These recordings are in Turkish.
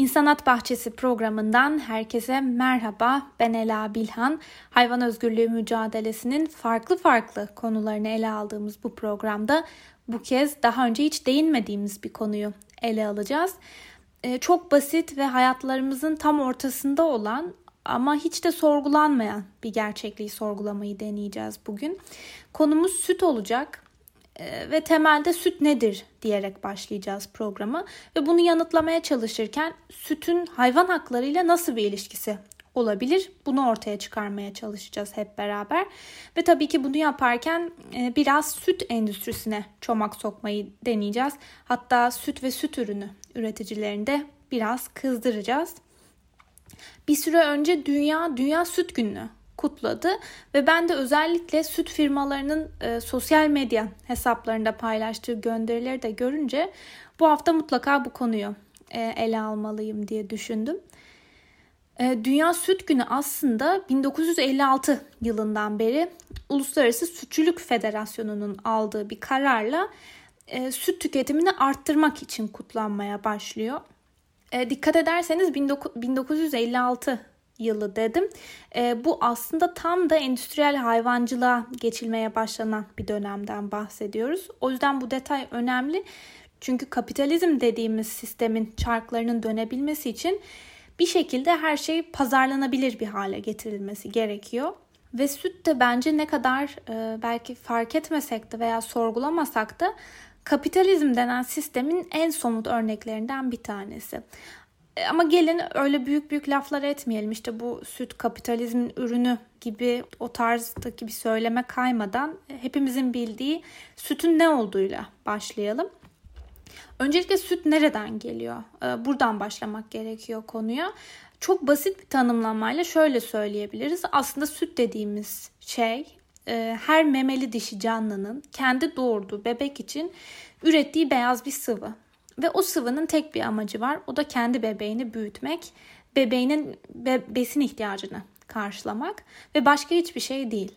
İnsanat Bahçesi programından herkese merhaba. Ben Ela Bilhan. Hayvan özgürlüğü mücadelesinin farklı farklı konularını ele aldığımız bu programda bu kez daha önce hiç değinmediğimiz bir konuyu ele alacağız. Ee, çok basit ve hayatlarımızın tam ortasında olan ama hiç de sorgulanmayan bir gerçekliği sorgulamayı deneyeceğiz bugün. Konumuz süt olacak. Ee, ve temelde süt nedir diyerek başlayacağız programı ve bunu yanıtlamaya çalışırken sütün hayvan haklarıyla nasıl bir ilişkisi olabilir? Bunu ortaya çıkarmaya çalışacağız hep beraber. Ve tabii ki bunu yaparken e, biraz süt endüstrisine çomak sokmayı deneyeceğiz. Hatta süt ve süt ürünü üreticilerini de biraz kızdıracağız. Bir süre önce Dünya Dünya Süt Günü kutladı ve ben de özellikle süt firmalarının e, sosyal medya hesaplarında paylaştığı gönderileri de görünce bu hafta mutlaka bu konuyu e, ele almalıyım diye düşündüm. E, Dünya Süt Günü aslında 1956 yılından beri Uluslararası Sütçülük Federasyonu'nun aldığı bir kararla e, süt tüketimini arttırmak için kutlanmaya başlıyor. E, dikkat ederseniz 1956 yılı dedim. E, bu aslında tam da endüstriyel hayvancılığa geçilmeye başlanan bir dönemden bahsediyoruz. O yüzden bu detay önemli. Çünkü kapitalizm dediğimiz sistemin çarklarının dönebilmesi için bir şekilde her şey pazarlanabilir bir hale getirilmesi gerekiyor. Ve süt de bence ne kadar e, belki fark etmesek de veya sorgulamasak da kapitalizm denen sistemin en somut örneklerinden bir tanesi. E, ama gelin öyle büyük büyük laflar etmeyelim. İşte bu süt kapitalizmin ürünü gibi o tarzdaki bir söyleme kaymadan hepimizin bildiği sütün ne olduğuyla başlayalım. Öncelikle süt nereden geliyor? E, buradan başlamak gerekiyor konuya. Çok basit bir tanımlamayla şöyle söyleyebiliriz. Aslında süt dediğimiz şey e, her memeli dişi canlının kendi doğurduğu bebek için ürettiği beyaz bir sıvı. Ve o sıvının tek bir amacı var. O da kendi bebeğini büyütmek, bebeğinin be- besin ihtiyacını karşılamak ve başka hiçbir şey değil.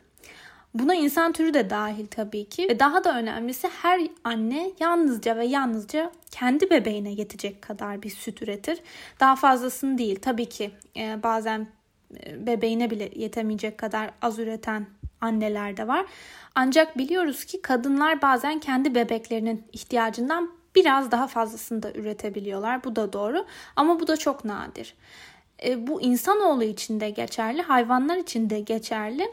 Buna insan türü de dahil tabii ki. Ve daha da önemlisi her anne yalnızca ve yalnızca kendi bebeğine yetecek kadar bir süt üretir. Daha fazlasını değil. Tabii ki e, bazen e, bebeğine bile yetemeyecek kadar az üreten anneler de var. Ancak biliyoruz ki kadınlar bazen kendi bebeklerinin ihtiyacından biraz daha fazlasını da üretebiliyorlar. Bu da doğru ama bu da çok nadir. E, bu insanoğlu için de geçerli, hayvanlar için de geçerli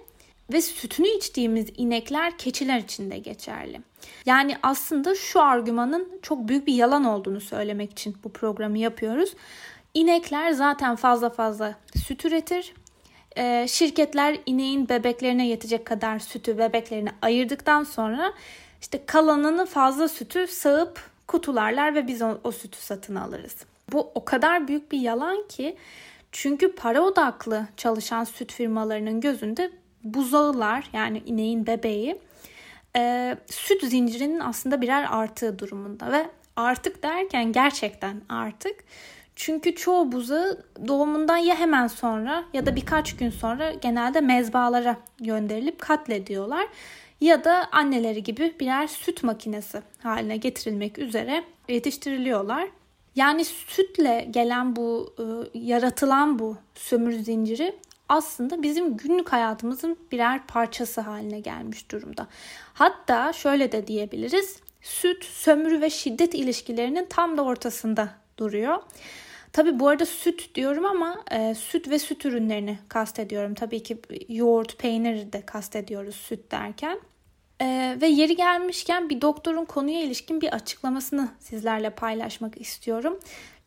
ve sütünü içtiğimiz inekler, keçiler için de geçerli. Yani aslında şu argümanın çok büyük bir yalan olduğunu söylemek için bu programı yapıyoruz. İnekler zaten fazla fazla süt üretir. E, şirketler ineğin bebeklerine yetecek kadar sütü bebeklerine ayırdıktan sonra işte kalanını fazla sütü sağıp kutularlar ve biz o, o sütü satın alırız. Bu o kadar büyük bir yalan ki çünkü para odaklı çalışan süt firmalarının gözünde buzağılar yani ineğin bebeği e, süt zincirinin aslında birer artığı durumunda ve artık derken gerçekten artık çünkü çoğu buzağı doğumundan ya hemen sonra ya da birkaç gün sonra genelde mezbalara gönderilip katlediyorlar ya da anneleri gibi birer süt makinesi haline getirilmek üzere yetiştiriliyorlar. Yani sütle gelen bu e, yaratılan bu sömürü zinciri aslında bizim günlük hayatımızın birer parçası haline gelmiş durumda. Hatta şöyle de diyebiliriz. Süt, sömürü ve şiddet ilişkilerinin tam da ortasında duruyor. Tabi bu arada süt diyorum ama e, süt ve süt ürünlerini kastediyorum. Tabii ki yoğurt, peynir de kastediyoruz süt derken. Ee, ve yeri gelmişken bir doktorun konuya ilişkin bir açıklamasını sizlerle paylaşmak istiyorum.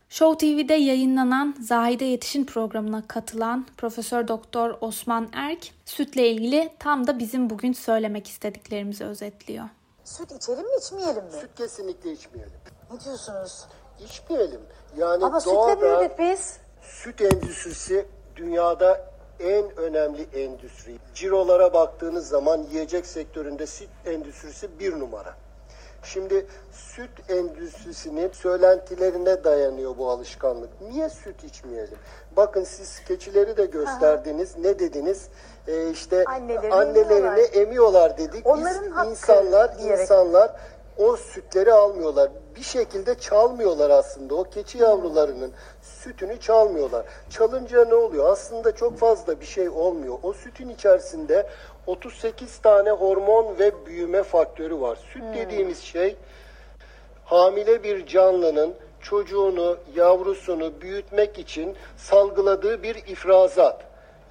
Show TV'de yayınlanan Zahide Yetişin programına katılan Profesör Doktor Osman Erk sütle ilgili tam da bizim bugün söylemek istediklerimizi özetliyor. Süt içelim mi içmeyelim mi? Süt kesinlikle içmeyelim. Ne diyorsunuz? İçmeyelim. Yani Ama sütle doğada büyüdük biz. süt endüstrisi dünyada en önemli endüstri. Cirolara baktığınız zaman yiyecek sektöründe süt endüstrisi bir numara. Şimdi süt endüstrisinin söylentilerine dayanıyor bu alışkanlık. Niye süt içmeyelim? Bakın siz keçileri de gösterdiniz. Ne dediniz? Ee, işte Annelerini annelerini emiyorlar. emiyorlar dedik. Onların Biz insanlar diyerek. insanlar o sütleri almıyorlar. Bir şekilde çalmıyorlar aslında. O keçi yavrularının sütünü çalmıyorlar. Çalınca ne oluyor? Aslında çok fazla bir şey olmuyor. O sütün içerisinde 38 tane hormon ve büyüme faktörü var. Süt dediğimiz şey hamile bir canlının çocuğunu, yavrusunu büyütmek için salgıladığı bir ifrazat.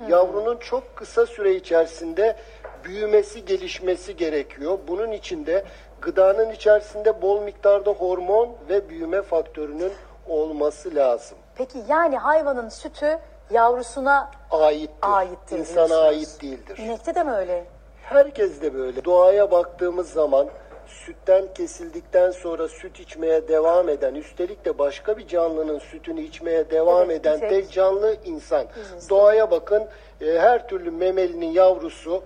Yavrunun çok kısa süre içerisinde büyümesi, gelişmesi gerekiyor. Bunun için de gıdanın içerisinde bol miktarda hormon ve büyüme faktörünün olması lazım. Peki yani hayvanın sütü yavrusuna Aittir. aittir İnsana ait değildir. İnekte de mi öyle? Herkes de böyle. Doğaya baktığımız zaman sütten kesildikten sonra süt içmeye devam eden, üstelik de başka bir canlının sütünü içmeye devam Evet, eden tek- canlı insan. Doğaya bakın, e, her türlü memelinin yavrusu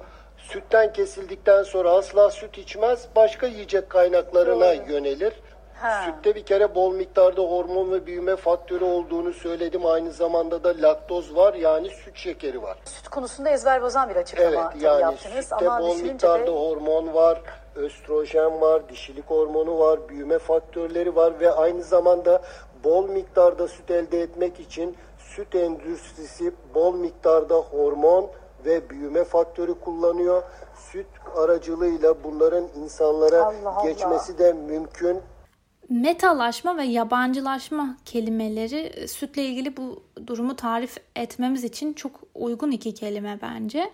sütten kesildikten sonra asla süt içmez, başka yiyecek kaynaklarına yönelir. Ha. Sütte bir kere bol miktarda hormon ve büyüme faktörü olduğunu söyledim. Aynı zamanda da laktoz var yani süt şekeri var. Süt konusunda ezber bozan bir açıklama Evet yani yaptınız sütte ama bol miktarda de hormon var, östrojen var, dişilik hormonu var, büyüme faktörleri var ve aynı zamanda bol miktarda süt elde etmek için süt endüstrisi bol miktarda hormon ve büyüme faktörü kullanıyor. Süt aracılığıyla bunların insanlara Allah Allah. geçmesi de mümkün. Metalaşma ve yabancılaşma kelimeleri e, sütle ilgili bu durumu tarif etmemiz için çok uygun iki kelime bence.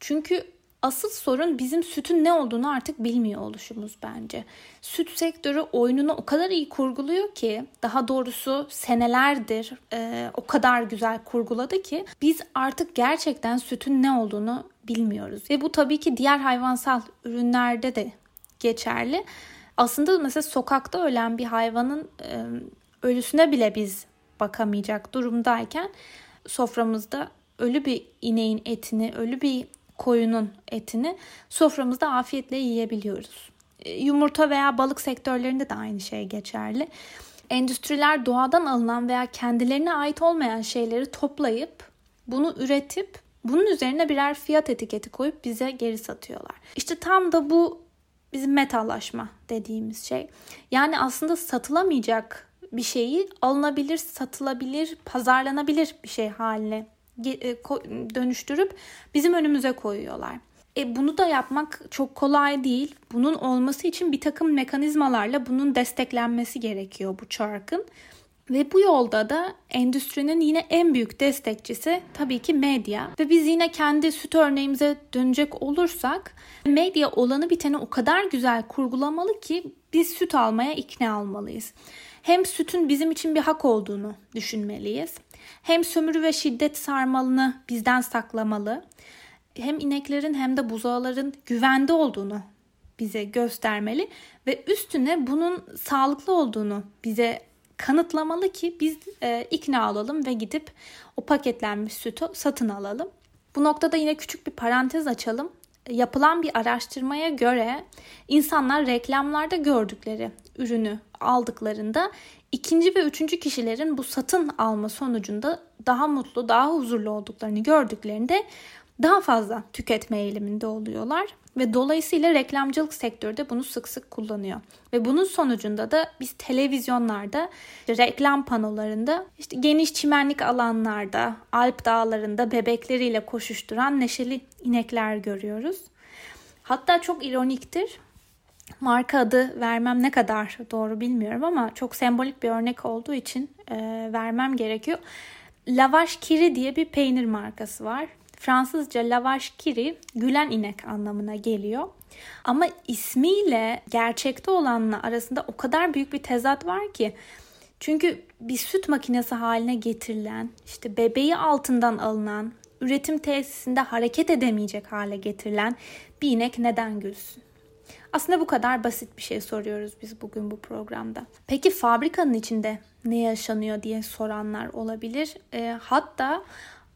Çünkü asıl sorun bizim sütün ne olduğunu artık bilmiyor oluşumuz bence. Süt sektörü oyununu o kadar iyi kurguluyor ki daha doğrusu senelerdir e, o kadar güzel kurguladı ki biz artık gerçekten sütün ne olduğunu bilmiyoruz. Ve bu tabii ki diğer hayvansal ürünlerde de geçerli. Aslında mesela sokakta ölen bir hayvanın e, ölüsüne bile biz bakamayacak durumdayken soframızda ölü bir ineğin etini, ölü bir koyunun etini soframızda afiyetle yiyebiliyoruz. E, Yumurta veya balık sektörlerinde de aynı şey geçerli. Endüstriler doğadan alınan veya kendilerine ait olmayan şeyleri toplayıp bunu üretip bunun üzerine birer fiyat etiketi koyup bize geri satıyorlar. İşte tam da bu bizim metallaşma dediğimiz şey. Yani aslında satılamayacak bir şeyi alınabilir, satılabilir, pazarlanabilir bir şey haline dönüştürüp bizim önümüze koyuyorlar. E bunu da yapmak çok kolay değil. Bunun olması için bir takım mekanizmalarla bunun desteklenmesi gerekiyor bu çarkın. Ve bu yolda da endüstrinin yine en büyük destekçisi tabii ki medya. Ve biz yine kendi süt örneğimize dönecek olursak medya olanı biteni o kadar güzel kurgulamalı ki biz süt almaya ikna olmalıyız. Hem sütün bizim için bir hak olduğunu düşünmeliyiz. Hem sömürü ve şiddet sarmalını bizden saklamalı. Hem ineklerin hem de buzağların güvende olduğunu bize göstermeli ve üstüne bunun sağlıklı olduğunu bize kanıtlamalı ki biz e, ikna olalım ve gidip o paketlenmiş sütü satın alalım. Bu noktada yine küçük bir parantez açalım. Yapılan bir araştırmaya göre insanlar reklamlarda gördükleri ürünü aldıklarında ikinci ve üçüncü kişilerin bu satın alma sonucunda daha mutlu, daha huzurlu olduklarını gördüklerinde daha fazla tüketme eğiliminde oluyorlar ve dolayısıyla reklamcılık sektörü de bunu sık sık kullanıyor. Ve bunun sonucunda da biz televizyonlarda, reklam panolarında, işte geniş çimenlik alanlarda, Alp dağlarında bebekleriyle koşuşturan neşeli inekler görüyoruz. Hatta çok ironiktir. Marka adı vermem ne kadar doğru bilmiyorum ama çok sembolik bir örnek olduğu için e, vermem gerekiyor. Lavaş Kiri diye bir peynir markası var. Fransızca lavaş kiri gülen inek anlamına geliyor. Ama ismiyle gerçekte olanla arasında o kadar büyük bir tezat var ki. Çünkü bir süt makinesi haline getirilen, işte bebeği altından alınan, üretim tesisinde hareket edemeyecek hale getirilen bir inek neden gülsün? Aslında bu kadar basit bir şey soruyoruz biz bugün bu programda. Peki fabrikanın içinde ne yaşanıyor diye soranlar olabilir. E, hatta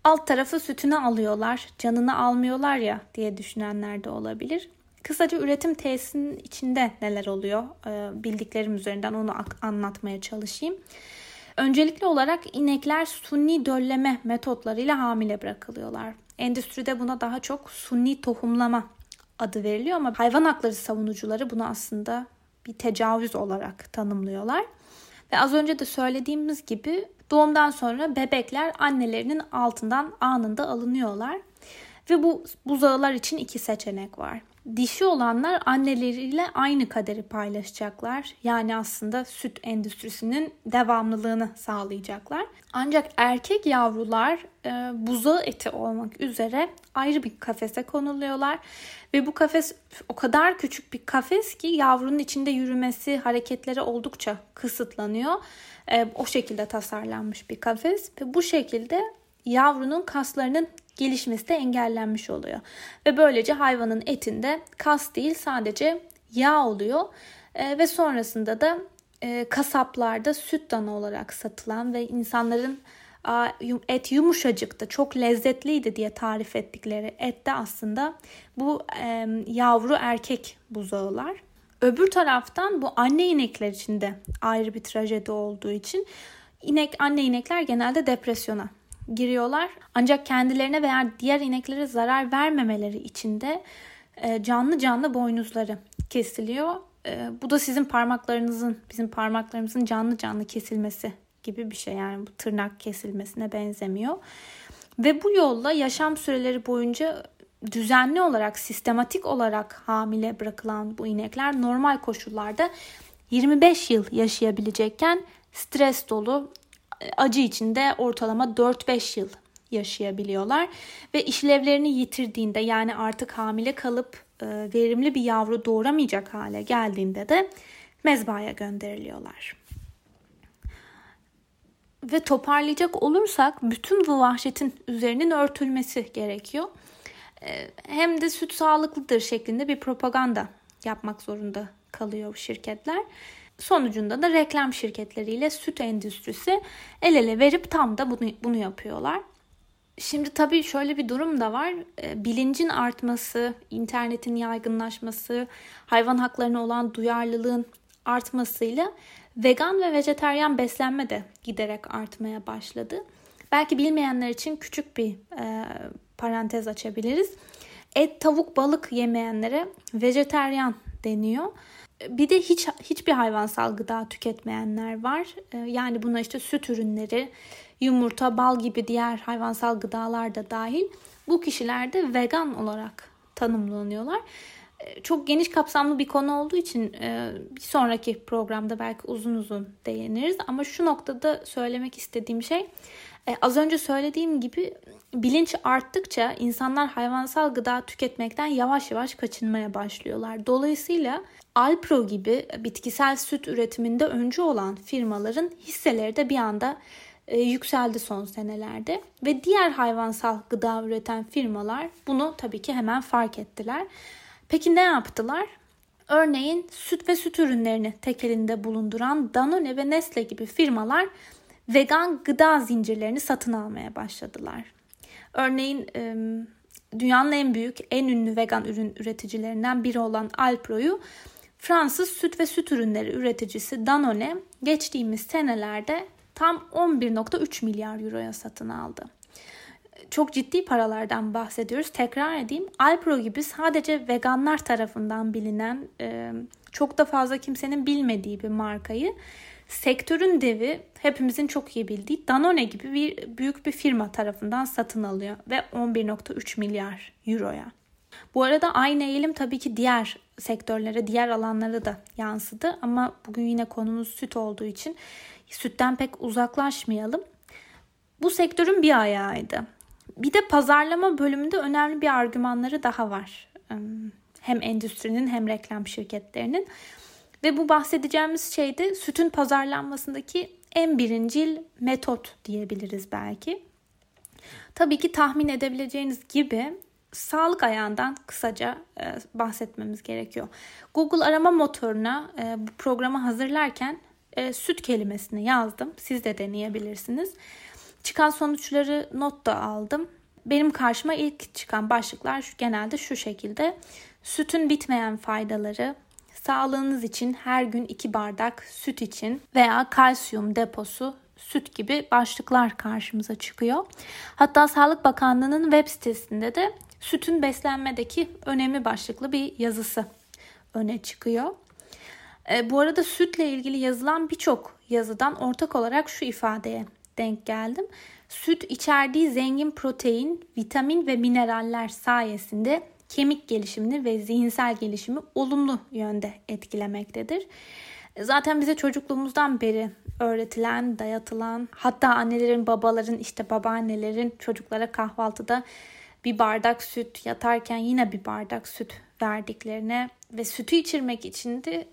alt tarafı sütünü alıyorlar, canını almıyorlar ya diye düşünenler de olabilir. Kısaca üretim tesisinin içinde neler oluyor e, bildiklerim üzerinden onu anlatmaya çalışayım. Öncelikli olarak inekler sunni dölleme metotlarıyla hamile bırakılıyorlar. Endüstride buna daha çok sunni tohumlama adı veriliyor ama hayvan hakları savunucuları bunu aslında bir tecavüz olarak tanımlıyorlar. Ve az önce de söylediğimiz gibi Doğumdan sonra bebekler annelerinin altından anında alınıyorlar. Ve bu buzağılar için iki seçenek var. Dişi olanlar anneleriyle aynı kaderi paylaşacaklar. Yani aslında süt endüstrisinin devamlılığını sağlayacaklar. Ancak erkek yavrular e, buzağı eti olmak üzere ayrı bir kafese konuluyorlar. Ve bu kafes o kadar küçük bir kafes ki yavrunun içinde yürümesi, hareketleri oldukça kısıtlanıyor. E, o şekilde tasarlanmış bir kafes ve bu şekilde yavrunun kaslarının gelişmesi de engellenmiş oluyor. Ve böylece hayvanın etinde kas değil sadece yağ oluyor. E, ve sonrasında da e, kasaplarda süt dana olarak satılan ve insanların et yumuşacıktı, çok lezzetliydi diye tarif ettikleri et de aslında bu e, yavru erkek buzağılar. Öbür taraftan bu anne inekler için de ayrı bir trajedi olduğu için inek anne inekler genelde depresyona giriyorlar. Ancak kendilerine veya diğer ineklere zarar vermemeleri için de e, canlı canlı boynuzları kesiliyor. E, bu da sizin parmaklarınızın, bizim parmaklarımızın canlı canlı kesilmesi gibi bir şey. Yani bu tırnak kesilmesine benzemiyor. Ve bu yolla yaşam süreleri boyunca düzenli olarak, sistematik olarak hamile bırakılan bu inekler normal koşullarda 25 yıl yaşayabilecekken stres dolu, acı içinde ortalama 4-5 yıl yaşayabiliyorlar ve işlevlerini yitirdiğinde yani artık hamile kalıp e, verimli bir yavru doğuramayacak hale geldiğinde de mezbaya gönderiliyorlar. Ve toparlayacak olursak bütün bu vahşetin üzerinin örtülmesi gerekiyor. E, hem de süt sağlıklıdır şeklinde bir propaganda yapmak zorunda kalıyor şirketler. Sonucunda da reklam şirketleriyle süt endüstrisi el ele verip tam da bunu, bunu yapıyorlar. Şimdi tabii şöyle bir durum da var. E, bilincin artması, internetin yaygınlaşması, hayvan haklarına olan duyarlılığın artmasıyla vegan ve vejeteryan beslenme de giderek artmaya başladı. Belki bilmeyenler için küçük bir e, parantez açabiliriz. Et, tavuk, balık yemeyenlere vejeteryan deniyor. Bir de hiç hiçbir hayvansal gıda tüketmeyenler var. Ee, yani buna işte süt ürünleri, yumurta, bal gibi diğer hayvansal gıdalar da dahil. Bu kişiler de vegan olarak tanımlanıyorlar. Ee, çok geniş kapsamlı bir konu olduğu için e, bir sonraki programda belki uzun uzun değiniriz. Ama şu noktada söylemek istediğim şey e, az önce söylediğim gibi bilinç arttıkça insanlar hayvansal gıda tüketmekten yavaş yavaş kaçınmaya başlıyorlar. Dolayısıyla Alpro gibi bitkisel süt üretiminde öncü olan firmaların hisseleri de bir anda e, yükseldi son senelerde ve diğer hayvansal gıda üreten firmalar bunu tabii ki hemen fark ettiler. Peki ne yaptılar? Örneğin süt ve süt ürünlerini tek elinde bulunduran Danone ve Nestle gibi firmalar vegan gıda zincirlerini satın almaya başladılar. Örneğin dünyanın en büyük, en ünlü vegan ürün üreticilerinden biri olan Alpro'yu Fransız süt ve süt ürünleri üreticisi Danone geçtiğimiz senelerde tam 11.3 milyar euroya satın aldı. Çok ciddi paralardan bahsediyoruz. Tekrar edeyim. Alpro gibi sadece veganlar tarafından bilinen, çok da fazla kimsenin bilmediği bir markayı sektörün devi hepimizin çok iyi bildiği Danone gibi bir büyük bir firma tarafından satın alıyor ve 11.3 milyar euroya. Bu arada aynı eğilim tabii ki diğer sektörlere, diğer alanlara da yansıdı ama bugün yine konumuz süt olduğu için sütten pek uzaklaşmayalım. Bu sektörün bir ayağıydı. Bir de pazarlama bölümünde önemli bir argümanları daha var. Hem endüstrinin hem reklam şirketlerinin. Ve bu bahsedeceğimiz şey de sütün pazarlanmasındaki en birincil metot diyebiliriz belki. Tabii ki tahmin edebileceğiniz gibi sağlık ayağından kısaca e, bahsetmemiz gerekiyor. Google arama motoruna e, bu programı hazırlarken e, süt kelimesini yazdım. Siz de deneyebilirsiniz. Çıkan sonuçları not da aldım. Benim karşıma ilk çıkan başlıklar şu, genelde şu şekilde. Sütün bitmeyen faydaları, sağlığınız için her gün 2 bardak süt için veya kalsiyum deposu süt gibi başlıklar karşımıza çıkıyor. Hatta Sağlık Bakanlığı'nın web sitesinde de sütün beslenmedeki önemli başlıklı bir yazısı öne çıkıyor. E, bu arada sütle ilgili yazılan birçok yazıdan ortak olarak şu ifadeye denk geldim. Süt içerdiği zengin protein, vitamin ve mineraller sayesinde kemik gelişimini ve zihinsel gelişimi olumlu yönde etkilemektedir. Zaten bize çocukluğumuzdan beri öğretilen, dayatılan, hatta annelerin, babaların, işte babaannelerin çocuklara kahvaltıda bir bardak süt, yatarken yine bir bardak süt verdiklerine ve sütü içirmek için de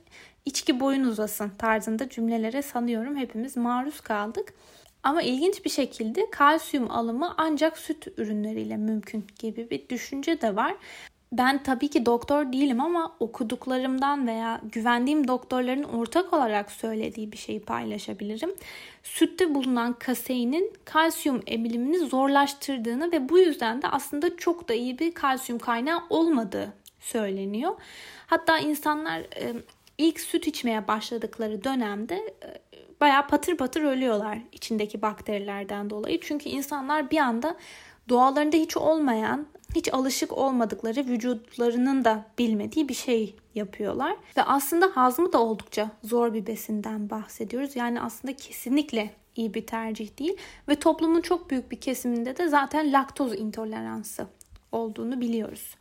içki boyun uzasın tarzında cümlelere sanıyorum hepimiz maruz kaldık. Ama ilginç bir şekilde kalsiyum alımı ancak süt ürünleriyle mümkün gibi bir düşünce de var. Ben tabii ki doktor değilim ama okuduklarımdan veya güvendiğim doktorların ortak olarak söylediği bir şeyi paylaşabilirim. Sütte bulunan kaseinin kalsiyum emilimini zorlaştırdığını ve bu yüzden de aslında çok da iyi bir kalsiyum kaynağı olmadığı söyleniyor. Hatta insanlar e, ilk süt içmeye başladıkları dönemde e, bayağı patır patır ölüyorlar içindeki bakterilerden dolayı. Çünkü insanlar bir anda doğalarında hiç olmayan, hiç alışık olmadıkları vücutlarının da bilmediği bir şey yapıyorlar. Ve aslında hazmı da oldukça zor bir besinden bahsediyoruz. Yani aslında kesinlikle iyi bir tercih değil ve toplumun çok büyük bir kesiminde de zaten laktoz intoleransı olduğunu biliyoruz.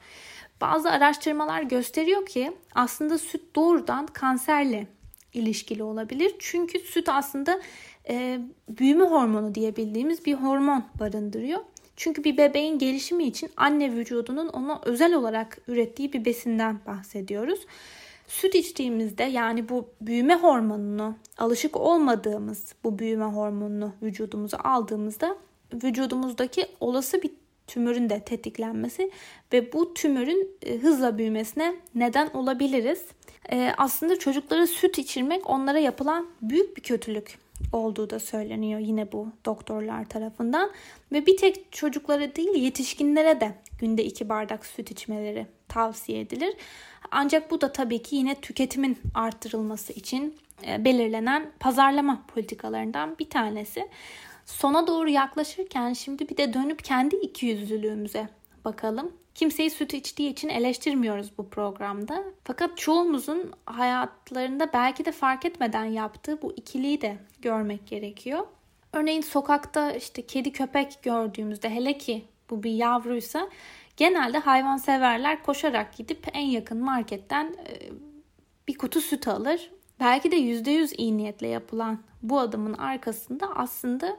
Bazı araştırmalar gösteriyor ki aslında süt doğrudan kanserle ilişkili olabilir. Çünkü süt aslında e, büyüme hormonu diye bildiğimiz bir hormon barındırıyor. Çünkü bir bebeğin gelişimi için anne vücudunun ona özel olarak ürettiği bir besinden bahsediyoruz. Süt içtiğimizde yani bu büyüme hormonunu alışık olmadığımız bu büyüme hormonunu vücudumuza aldığımızda vücudumuzdaki olası bir tümörün de tetiklenmesi ve bu tümörün e, hızla büyümesine neden olabiliriz. E, aslında çocuklara süt içirmek onlara yapılan büyük bir kötülük olduğu da söyleniyor yine bu doktorlar tarafından. Ve bir tek çocuklara değil yetişkinlere de günde iki bardak süt içmeleri tavsiye edilir. Ancak bu da tabii ki yine tüketimin arttırılması için e, belirlenen pazarlama politikalarından bir tanesi. Sona doğru yaklaşırken şimdi bir de dönüp kendi ikiyüzlülüğümüze bakalım. Kimseyi süt içtiği için eleştirmiyoruz bu programda. Fakat çoğumuzun hayatlarında belki de fark etmeden yaptığı bu ikiliyi de görmek gerekiyor. Örneğin sokakta işte kedi köpek gördüğümüzde hele ki bu bir yavruysa genelde hayvanseverler koşarak gidip en yakın marketten e, bir kutu süt alır. Belki de %100 iyi niyetle yapılan bu adımın arkasında aslında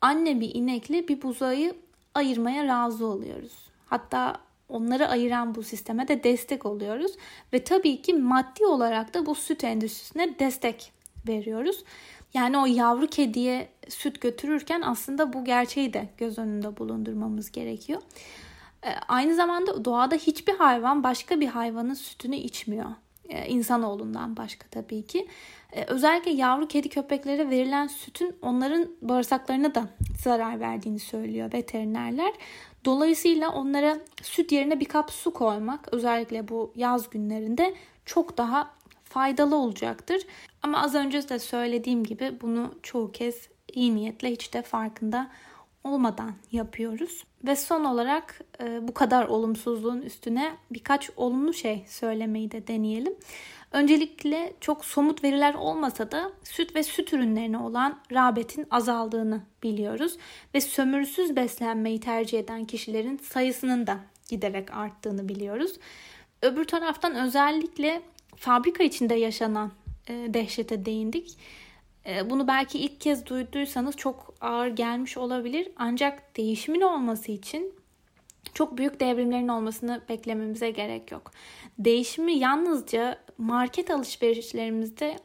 anne bir inekle bir buzayı ayırmaya razı oluyoruz. Hatta onları ayıran bu sisteme de destek oluyoruz. Ve tabii ki maddi olarak da bu süt endüstrisine destek veriyoruz. Yani o yavru kediye süt götürürken aslında bu gerçeği de göz önünde bulundurmamız gerekiyor. Ee, aynı zamanda doğada hiçbir hayvan başka bir hayvanın sütünü içmiyor. Ee, insanoğlundan başka tabii ki. Ee, özellikle yavru kedi köpeklere verilen sütün onların bağırsaklarına da zarar verdiğini söylüyor veterinerler. Dolayısıyla onlara süt yerine bir kap su koymak özellikle bu yaz günlerinde çok daha faydalı olacaktır. Ama az önce de söylediğim gibi bunu çoğu kez iyi niyetle hiç de farkında olmadan yapıyoruz. Ve son olarak e, bu kadar olumsuzluğun üstüne birkaç olumlu şey söylemeyi de deneyelim. Öncelikle çok somut veriler olmasa da süt ve süt ürünlerine olan rağbetin azaldığını biliyoruz ve sömürüsüz beslenmeyi tercih eden kişilerin sayısının da giderek arttığını biliyoruz. Öbür taraftan özellikle fabrika içinde yaşanan e, dehşete değindik. E, bunu belki ilk kez duyduysanız çok ağır gelmiş olabilir. Ancak değişimin olması için çok büyük devrimlerin olmasını beklememize gerek yok. Değişimi yalnızca market alışverişlerimizde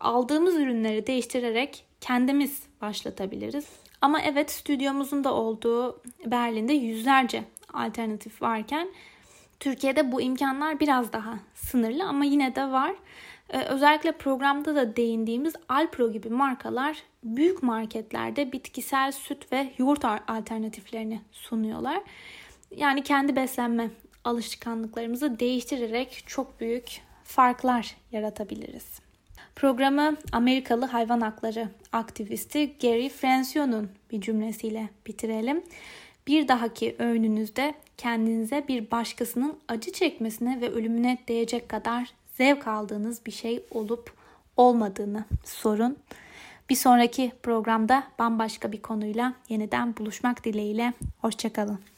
aldığımız ürünleri değiştirerek kendimiz başlatabiliriz. Ama evet stüdyomuzun da olduğu Berlin'de yüzlerce alternatif varken Türkiye'de bu imkanlar biraz daha sınırlı ama yine de var. Ee, özellikle programda da değindiğimiz Alpro gibi markalar büyük marketlerde bitkisel süt ve yoğurt alternatiflerini sunuyorlar. Yani kendi beslenme alışkanlıklarımızı değiştirerek çok büyük farklar yaratabiliriz. Programı Amerikalı hayvan hakları aktivisti Gary Francione'un bir cümlesiyle bitirelim. Bir dahaki öğününüzde kendinize bir başkasının acı çekmesine ve ölümüne değecek kadar zevk aldığınız bir şey olup olmadığını sorun. Bir sonraki programda bambaşka bir konuyla yeniden buluşmak dileğiyle. Hoşçakalın.